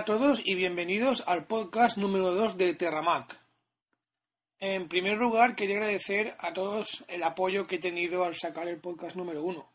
A todos y bienvenidos al podcast número 2 de Terramac. En primer lugar, quería agradecer a todos el apoyo que he tenido al sacar el podcast número 1.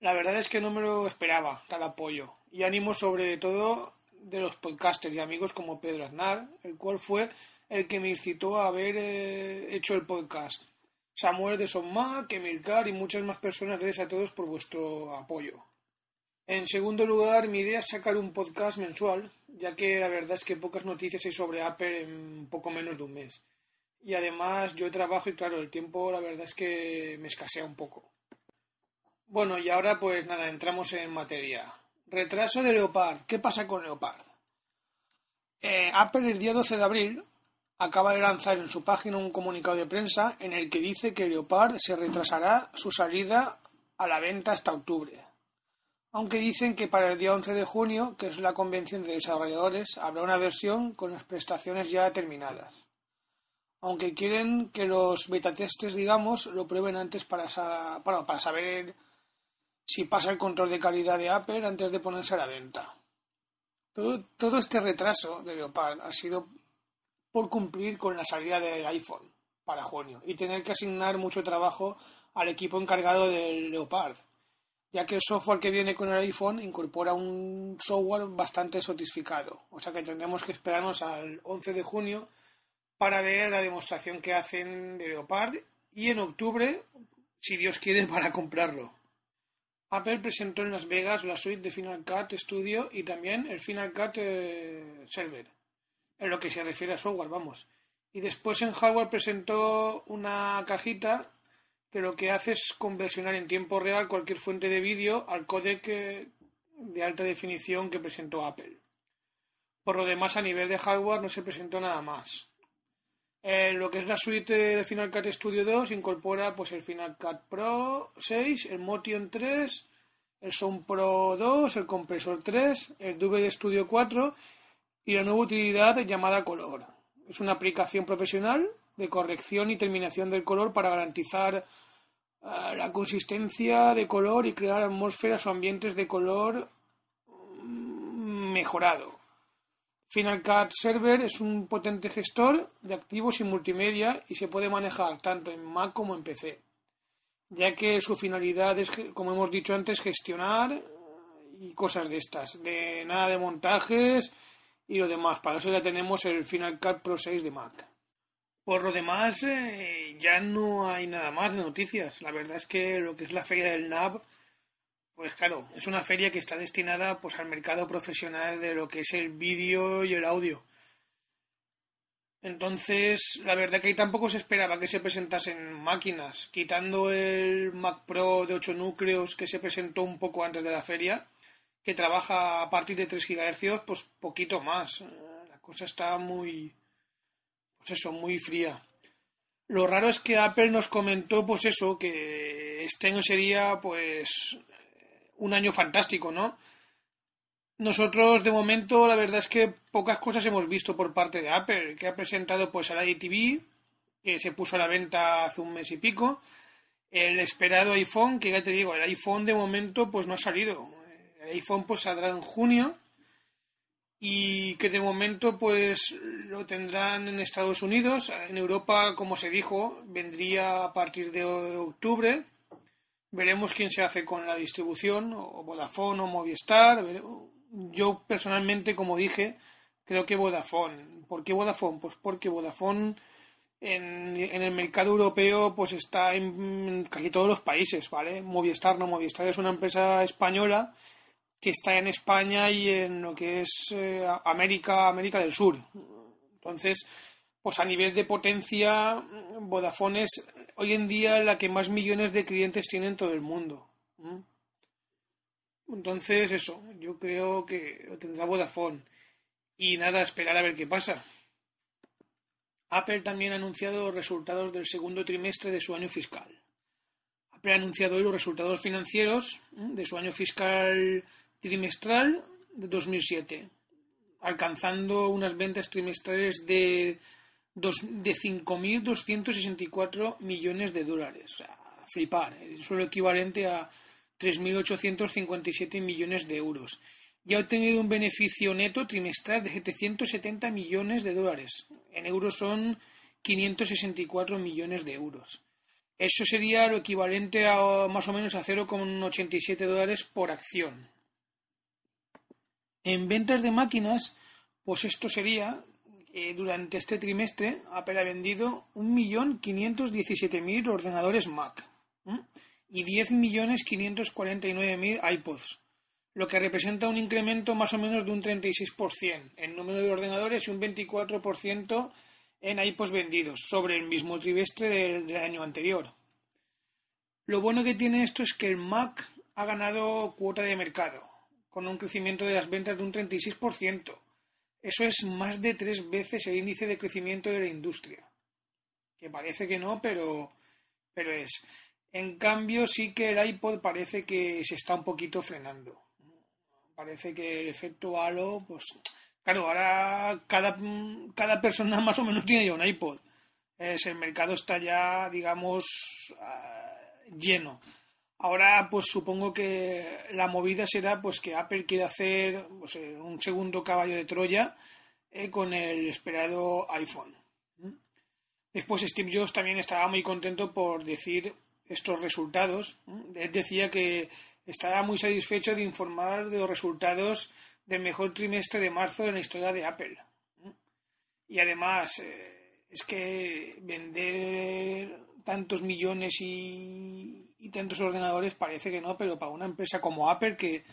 La verdad es que no me lo esperaba, tal apoyo. Y ánimo sobre todo de los podcasters y amigos como Pedro Aznar, el cual fue el que me incitó a haber eh, hecho el podcast. Samuel de Sonmac, Emilcar y muchas más personas, gracias a todos por vuestro apoyo. En segundo lugar, mi idea es sacar un podcast mensual, ya que la verdad es que pocas noticias hay sobre Apple en poco menos de un mes. Y además yo trabajo y claro, el tiempo la verdad es que me escasea un poco. Bueno, y ahora pues nada, entramos en materia. Retraso de Leopard. ¿Qué pasa con Leopard? Eh, Apple el día 12 de abril acaba de lanzar en su página un comunicado de prensa en el que dice que Leopard se retrasará su salida a la venta hasta octubre aunque dicen que para el día 11 de junio, que es la convención de desarrolladores, habrá una versión con las prestaciones ya terminadas. Aunque quieren que los betatestes, digamos, lo prueben antes para, para saber si pasa el control de calidad de Apple antes de ponerse a la venta. Todo, todo este retraso de Leopard ha sido por cumplir con la salida del iPhone para junio y tener que asignar mucho trabajo al equipo encargado del Leopard ya que el software que viene con el iPhone incorpora un software bastante sotificado. O sea que tendremos que esperarnos al 11 de junio para ver la demostración que hacen de Leopard y en octubre, si Dios quiere, para comprarlo. Apple presentó en Las Vegas la suite de Final Cut Studio y también el Final Cut eh, Server, en lo que se refiere a software, vamos. Y después en hardware presentó una cajita que lo que hace es conversionar en tiempo real cualquier fuente de vídeo al códec de alta definición que presentó Apple. Por lo demás, a nivel de hardware no se presentó nada más. Eh, lo que es la suite de Final Cut Studio 2 incorpora pues el Final Cut Pro 6, el Motion 3, el Sound Pro 2, el Compresor 3, el DVD Studio 4 y la nueva utilidad llamada Color. Es una aplicación profesional de corrección y terminación del color para garantizar la consistencia de color y crear atmósferas o ambientes de color mm, mejorado. Final Cut Server es un potente gestor de activos y multimedia y se puede manejar tanto en Mac como en PC, ya que su finalidad es, como hemos dicho antes, gestionar y cosas de estas, de nada de montajes y lo demás. Para eso ya tenemos el Final Cut Pro 6 de Mac. Por lo demás, eh, ya no hay nada más de noticias. La verdad es que lo que es la feria del NAB, pues claro, es una feria que está destinada pues al mercado profesional de lo que es el vídeo y el audio. Entonces, la verdad que ahí tampoco se esperaba que se presentasen máquinas, quitando el Mac Pro de 8 núcleos que se presentó un poco antes de la feria, que trabaja a partir de 3 GHz, pues poquito más. La cosa está muy, pues eso, muy fría. Lo raro es que Apple nos comentó, pues eso, que este año sería, pues, un año fantástico, ¿no? Nosotros, de momento, la verdad es que pocas cosas hemos visto por parte de Apple, que ha presentado, pues, el ITV, que se puso a la venta hace un mes y pico, el esperado iPhone, que ya te digo, el iPhone de momento, pues, no ha salido. El iPhone, pues, saldrá en junio, y que de momento pues lo tendrán en Estados Unidos. En Europa, como se dijo, vendría a partir de octubre. Veremos quién se hace con la distribución, o Vodafone o Movistar. Yo personalmente, como dije, creo que Vodafone. ¿Por qué Vodafone? Pues porque Vodafone en, el mercado europeo pues está en casi todos los países, ¿vale? Movistar no, Movistar es una empresa española que está en España y en lo que es eh, América, América del Sur. Entonces, pues a nivel de potencia, Vodafone es hoy en día la que más millones de clientes tiene en todo el mundo. Entonces, eso, yo creo que lo tendrá Vodafone. Y nada, esperar a ver qué pasa. Apple también ha anunciado los resultados del segundo trimestre de su año fiscal. Apple ha anunciado hoy los resultados financieros de su año fiscal trimestral de 2007, alcanzando unas ventas trimestrales de, de 5.264 millones de dólares. O sea, flipar. Eso es lo equivalente a 3.857 millones de euros. Y ha obtenido un beneficio neto trimestral de 770 millones de dólares. En euros son 564 millones de euros. Eso sería lo equivalente a más o menos a 0,87 dólares por acción. En ventas de máquinas, pues esto sería, eh, durante este trimestre, Apple ha vendido 1.517.000 ordenadores Mac y 10.549.000 iPods, lo que representa un incremento más o menos de un 36% en número de ordenadores y un 24% en iPods vendidos sobre el mismo trimestre del, año anterior. Lo bueno que tiene esto es que el Mac ha ganado cuota de mercado, con un crecimiento de las ventas de un 36%. Eso es más de tres veces el índice de crecimiento de la industria. Que parece que no, pero, pero es. En cambio, sí que el iPod parece que se está un poquito frenando. Parece que el efecto halo, pues claro, ahora cada, cada persona más o menos tiene ya un iPod. Es, el mercado está ya, digamos, ah, lleno. Ahora, pues supongo que la movida será pues que Apple quiere hacer pues, eh, un segundo caballo de Troya eh, con el esperado iPhone. Después Steve Jobs también estaba muy contento por decir estos resultados. Él decía que estaba muy satisfecho de informar de los resultados del mejor trimestre de marzo en la historia de Apple. Y además, eh, es que vender tantos millones y, tantos ordenadores parece que no, pero para una empresa como Apple, que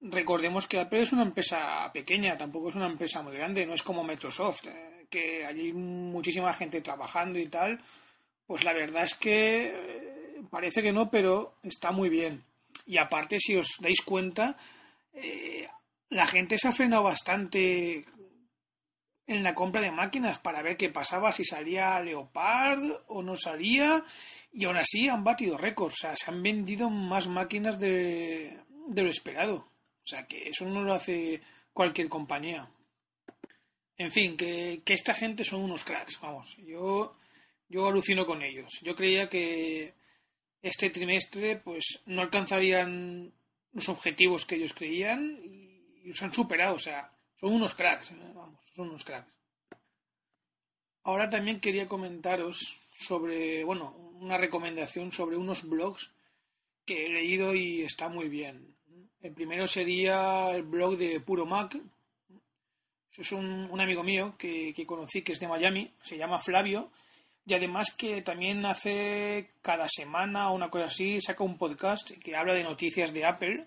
recordemos que Apple es una empresa pequeña, tampoco es una empresa muy grande, no es como Microsoft, eh, que hay muchísima gente trabajando y tal, pues la verdad es que parece que no, pero está muy bien. Y aparte, si os dais cuenta, eh, la gente se ha frenado bastante en la compra de máquinas para ver qué pasaba, si salía Leopard o no salía, y aún así han batido récords, o sea, se han vendido más máquinas de, de lo esperado. O sea, que eso no lo hace cualquier compañía. En fin, que, que esta gente son unos cracks, vamos, yo, yo alucino con ellos. Yo creía que este trimestre pues no alcanzarían los objetivos que ellos creían y los han superado, o sea, son unos cracks, ¿eh? vamos, son unos cracks. Ahora también quería comentaros sobre, bueno, una recomendación sobre unos blogs que he leído y está muy bien. El primero sería el blog de Puro Mac. Es un, un amigo mío que, que conocí que es de Miami, se llama Flavio y además que también hace cada semana o una cosa así, saca un podcast que habla de noticias de Apple,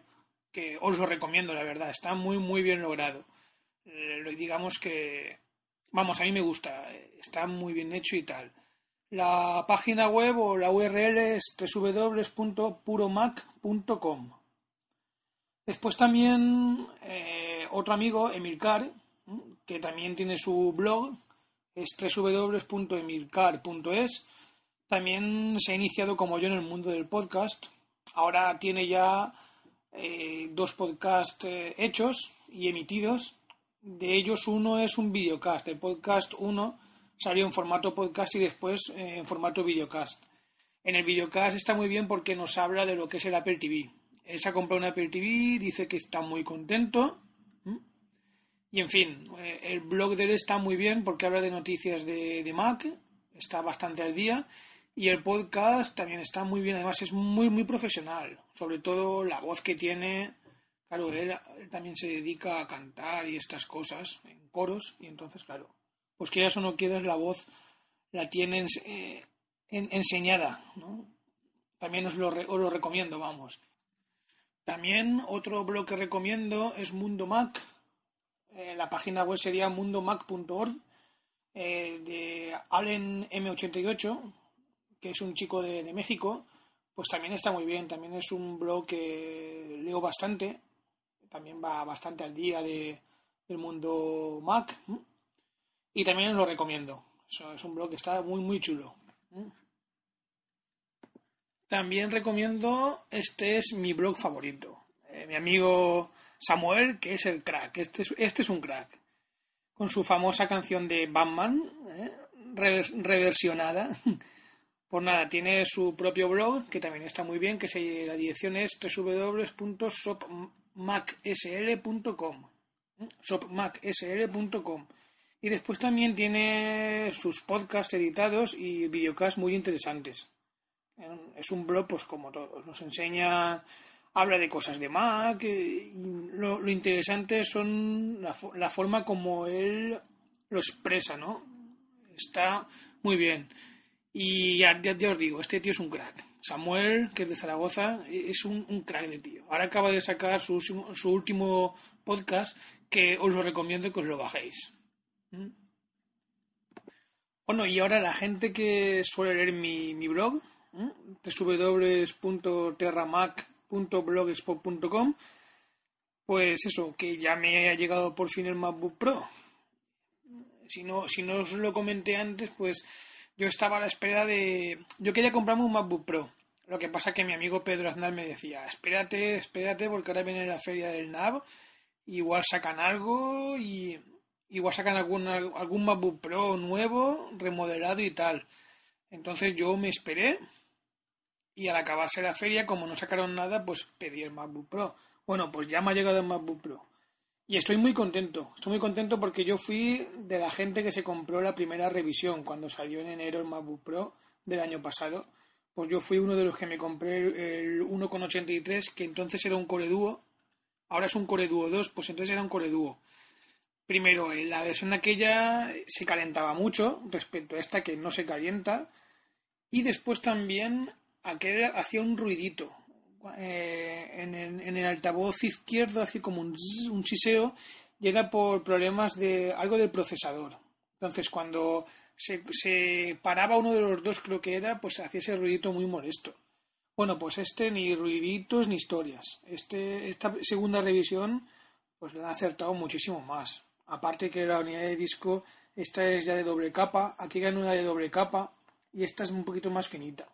que os lo recomiendo, la verdad, está muy, muy bien logrado. Eh, digamos que, vamos, a mí me gusta, está muy bien hecho y tal. La página web o la URL es www.puromac.com. Después también eh, otro amigo, Emilcar, que también tiene su blog, es www.emilcar.es. También se ha iniciado como yo en el mundo del podcast. Ahora tiene ya eh, dos podcasts hechos y emitidos. De ellos uno es un videocast. El podcast 1 salió en formato podcast y después eh, en formato videocast. En el videocast está muy bien porque nos habla de lo que es el Apple TV. Él se ha comprado un Apple TV, dice que está muy contento y en fin, eh, el blog de él está muy bien porque habla de noticias de, Mac, está bastante al día. Y el podcast también está muy bien, además es muy, muy profesional. Sobre todo la voz que tiene. Claro, él, también se dedica a cantar y estas cosas en coros. Y entonces, claro, pues quieras o no quieras, la voz la tienen eh, enseñada. También os lo, os lo recomiendo, vamos. También otro blog que recomiendo es Mundo Mac. Eh, la página web sería mundomac.org eh, de Allen M88, que es un chico de, México. Pues también está muy bien. También es un blog que leo bastante. También va bastante al día de, del mundo Mac. Y también os lo recomiendo. Eso es un blog que está muy, muy chulo. También recomiendo, este es mi blog favorito. Eh, mi amigo Samuel, que es el crack. Este es, este es un crack. Con su famosa canción de Batman, eh, reversionada. Pues nada, tiene su propio blog, que también está muy bien, que se, la dirección es www.shopmacsl.com. shopmacsl.com. Y después también tiene sus podcasts editados y videocasts muy interesantes. Es un blog, pues como todos, nos enseña, habla de cosas de Mac. Y lo, interesante son la, forma como él lo expresa, ¿no? Está muy bien. Y ya, ya, os digo, este tío es un crack. Samuel, que es de Zaragoza, es un, crack de tío. Ahora acaba de sacar su, su último podcast que os lo recomiendo que os lo bajéis. ¿Mm? Bueno, y ahora la gente que suele leer mi, mi blog, www.terramac.blogspot.com pues eso, que ya me ha llegado por fin el MacBook Pro. Si no, si no os lo comenté antes, pues yo estaba a la espera de... Yo quería comprarme un MacBook Pro. Lo que pasa que mi amigo Pedro Aznar me decía, espérate, espérate, porque ahora viene la feria del NAV, igual sacan algo y igual sacan algún, algún MacBook Pro nuevo, remodelado y tal. Entonces yo me esperé y al acabarse la feria, como no sacaron nada, pues pedí el MacBook Pro. Bueno, pues ya me ha llegado el MacBook Pro. Y estoy muy contento. Estoy muy contento porque yo fui de la gente que se compró la primera revisión cuando salió en enero el MacBook Pro del año pasado. Pues yo fui uno de los que me compré el 1,83, que entonces era un Core Duo. Ahora es un Core Duo 2, pues entonces era un Core Duo. Primero, la versión aquella se calentaba mucho respecto a esta que no se calienta. Y después también aquel hacía un ruidito. Eh, en, el, altavoz izquierdo hacía como un, un chiseo y era por problemas de algo del procesador. Entonces, cuando se, se, paraba uno de los dos, creo que era, pues hacía ese ruidito muy molesto. Bueno, pues este ni ruiditos ni historias. Este, esta segunda revisión, pues la han acertado muchísimo más. Aparte que la unidad de disco, esta es ya de doble capa, aquí hay una de doble capa y esta es un poquito más finita.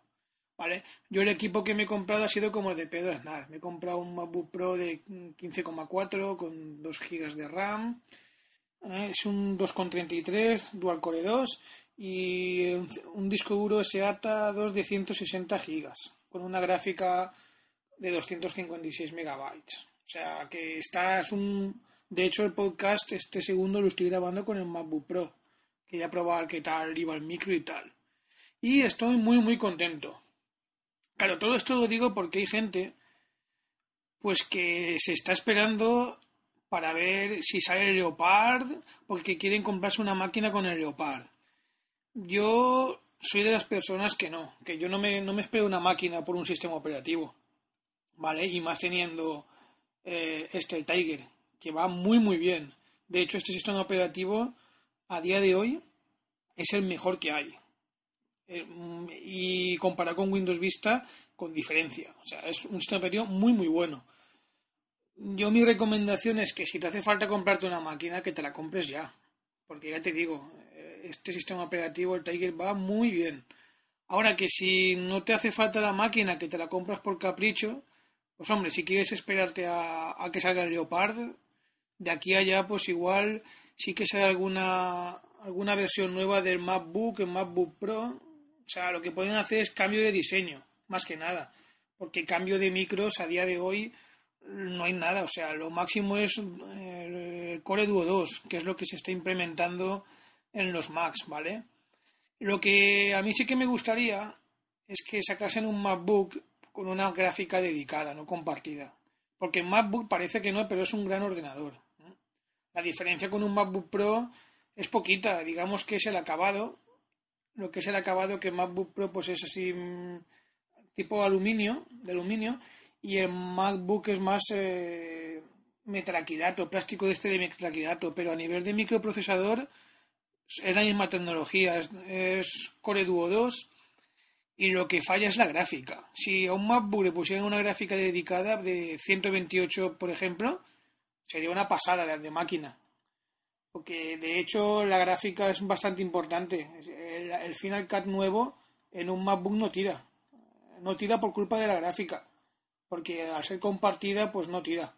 Yo el equipo que me he comprado ha sido como el de Pedro Aznar. Me he comprado un MacBook Pro de 15,4 con 2 GB de RAM. ¿eh? Es un 2,33 Dual Core 2 y un disco duro SATA 2 de 160 GB con una gráfica de 256 MB. O sea que está, es un... De hecho el podcast, este segundo lo estoy grabando con el MacBook Pro. Quería probar qué tal iba el micro y tal. Y estoy muy muy contento. Claro, todo esto lo digo porque hay gente pues que se está esperando para ver si sale el Leopard porque quieren comprarse una máquina con el Leopard. Yo soy de las personas que no, que yo no me, no me espero una máquina por un sistema operativo, ¿vale? Y más teniendo eh, este Tiger, que va muy muy bien. De hecho, este sistema operativo a día de hoy es el mejor que hay. Eh, y comparado con Windows Vista, con diferencia. O sea, es un sistema operativo muy, muy bueno. Yo mi recomendación es que si te hace falta comprarte una máquina, que te la compres ya. Porque ya te digo, eh, este sistema operativo, el Tiger, va muy bien. Ahora que si no te hace falta la máquina, que te la compras por capricho, pues hombre, si quieres esperarte a, a que salga el Leopard, de aquí a allá, pues igual sí que sale alguna, alguna versión nueva del MacBook, el MacBook Pro, sea, lo que pueden hacer es cambio de diseño, más que nada. Porque cambio de micros a día de hoy no hay nada. O sea, lo máximo es eh, el Core Duo 2, que es lo que se está implementando en los Macs, ¿vale? Lo que a mí sí que me gustaría es que sacasen un MacBook con una gráfica dedicada, no compartida. Porque MacBook parece que no, pero es un gran ordenador. La diferencia con un MacBook Pro es poquita, digamos que es el acabado lo que es el acabado que MacBook Pro pues es así mm, tipo aluminio, de aluminio, y el MacBook es más eh, metraquilato, plástico de este de metraquilato, pero a nivel de microprocesador es la misma tecnología, es, Core Duo 2 y lo que falla es la gráfica. Si a un MacBook le pusieran una gráfica dedicada de 128, por ejemplo, sería una pasada de, de máquina. Porque de hecho la gráfica es bastante importante. El, el Final Cut nuevo en un MacBook no tira. No tira por culpa de la gráfica. Porque al ser compartida, pues no tira.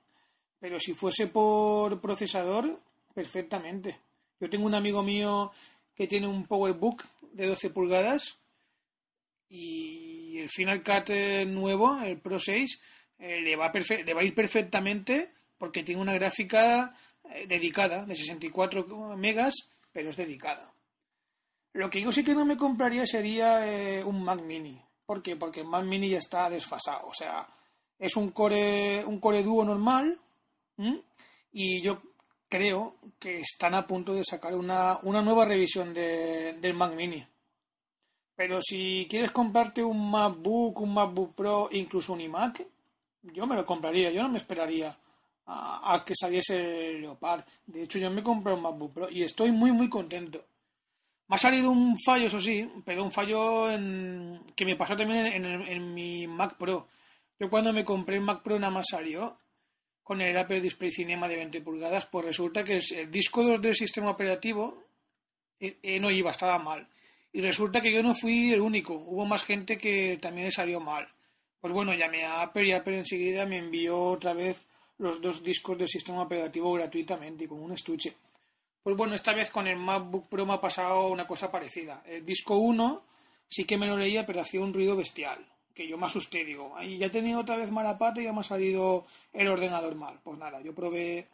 Pero si fuese por procesador, perfectamente. Yo tengo un amigo mío que tiene un PowerBook de 12 pulgadas y el Final Cut eh, nuevo, el Pro 6, eh, le, va le va a ir perfectamente porque tiene una gráfica eh, dedicada de 64 megas, pero es dedicada. Lo que yo sí que no me compraría sería un Mac Mini. ¿Por qué? Porque el Mac Mini ya está desfasado. O sea, es un core, un core dúo normal. Y yo creo que están a punto de sacar una, nueva revisión de, del Mac Mini. Pero si quieres comprarte un MacBook, un MacBook Pro, incluso un iMac, yo me lo compraría, yo no me esperaría a, que saliese el Leopard. De hecho, yo me compré un MacBook Pro y estoy muy, muy contento. Ha salido un fallo, eso sí, pero un fallo que me pasó también en, en mi Mac Pro. Yo cuando me compré el Mac Pro nada más salió con el Apple Display Cinema de 20 pulgadas, pues resulta que el disco 2 del sistema operativo eh, eh, no iba, estaba mal. Y resulta que yo no fui el único, hubo más gente que también le salió mal. Pues bueno, llamé a Apple y Apple enseguida me envió otra vez los dos discos del sistema operativo gratuitamente y con un estuche. Pues bueno, esta vez con el MacBook Pro me ha pasado una cosa parecida. El disco 1 sí que me lo leía, pero hacía un ruido bestial que yo me asusté, digo, ahí ya he tenido otra vez mala pata y ya me ha salido el ordenador mal. Pues nada, yo probé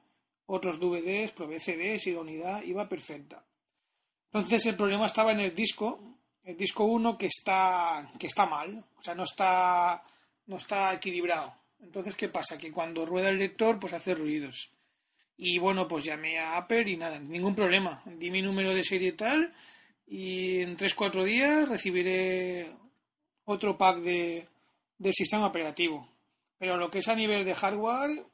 otros DVDs, probé CDs y la unidad iba perfecta. Entonces el problema estaba en el disco, el disco 1 que está, que está mal, o sea, no está, no está equilibrado. Entonces, ¿qué pasa? Que cuando rueda el lector, pues hace ruidos. Y bueno, pues llamé a Apple y nada, ningún problema. Di mi número de serie tal y en 3-4 días recibiré otro pack de, del sistema operativo. Pero lo que es a nivel de hardware,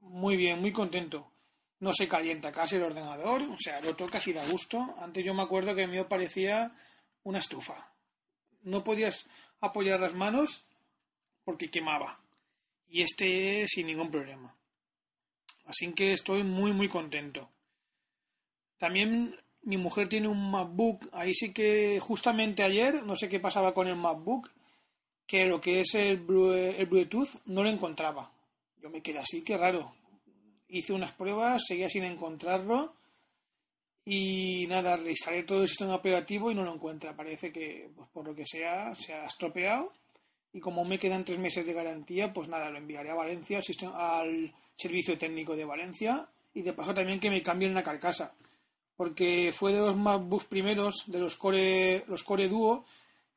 muy bien, muy contento. No se calienta casi el ordenador, o sea, lo toca y da gusto. Antes yo me acuerdo que a mí parecía una estufa. No podías apoyar las manos porque quemaba. Y este sin ningún problema. Así que estoy muy, muy contento. También mi mujer tiene un MacBook, ahí sí que justamente ayer, no sé qué pasaba con el MacBook, que lo que es el, Bluetooth no lo encontraba. Yo me quedé así, qué raro. Hice unas pruebas, seguía sin encontrarlo y nada, reinstalé todo el sistema operativo y no lo encuentra. Parece que, pues, por lo que sea, se ha estropeado y como me quedan tres meses de garantía, pues nada, lo enviaré a Valencia, al, servicio técnico de Valencia y de paso también que me cambien la carcasa porque fue de los MacBooks primeros, de los Core, los Core Duo,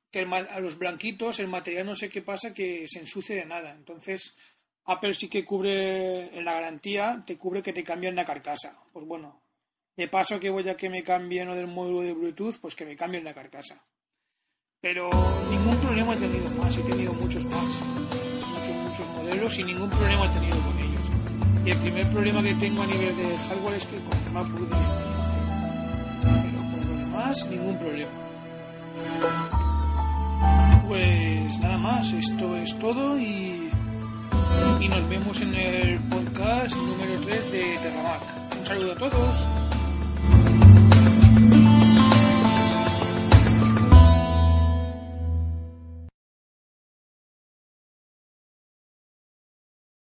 que a los blanquitos el material no sé qué pasa, que se ensucie de nada. Entonces, Apple sí que cubre en la garantía, te cubre que te cambian la carcasa. Pues bueno, de paso que voy a que me cambien o del módulo de Bluetooth, pues que me cambien la carcasa. Pero ningún problema he tenido más, he tenido muchos más, muchos, muchos modelos y ningún problema he tenido con ellos. Y el primer problema que tengo a nivel de hardware es que con el MacBook de ningún problema. Pues nada más, esto es todo y, y nos vemos en el podcast número 3 de Terramac. Un saludo a todos.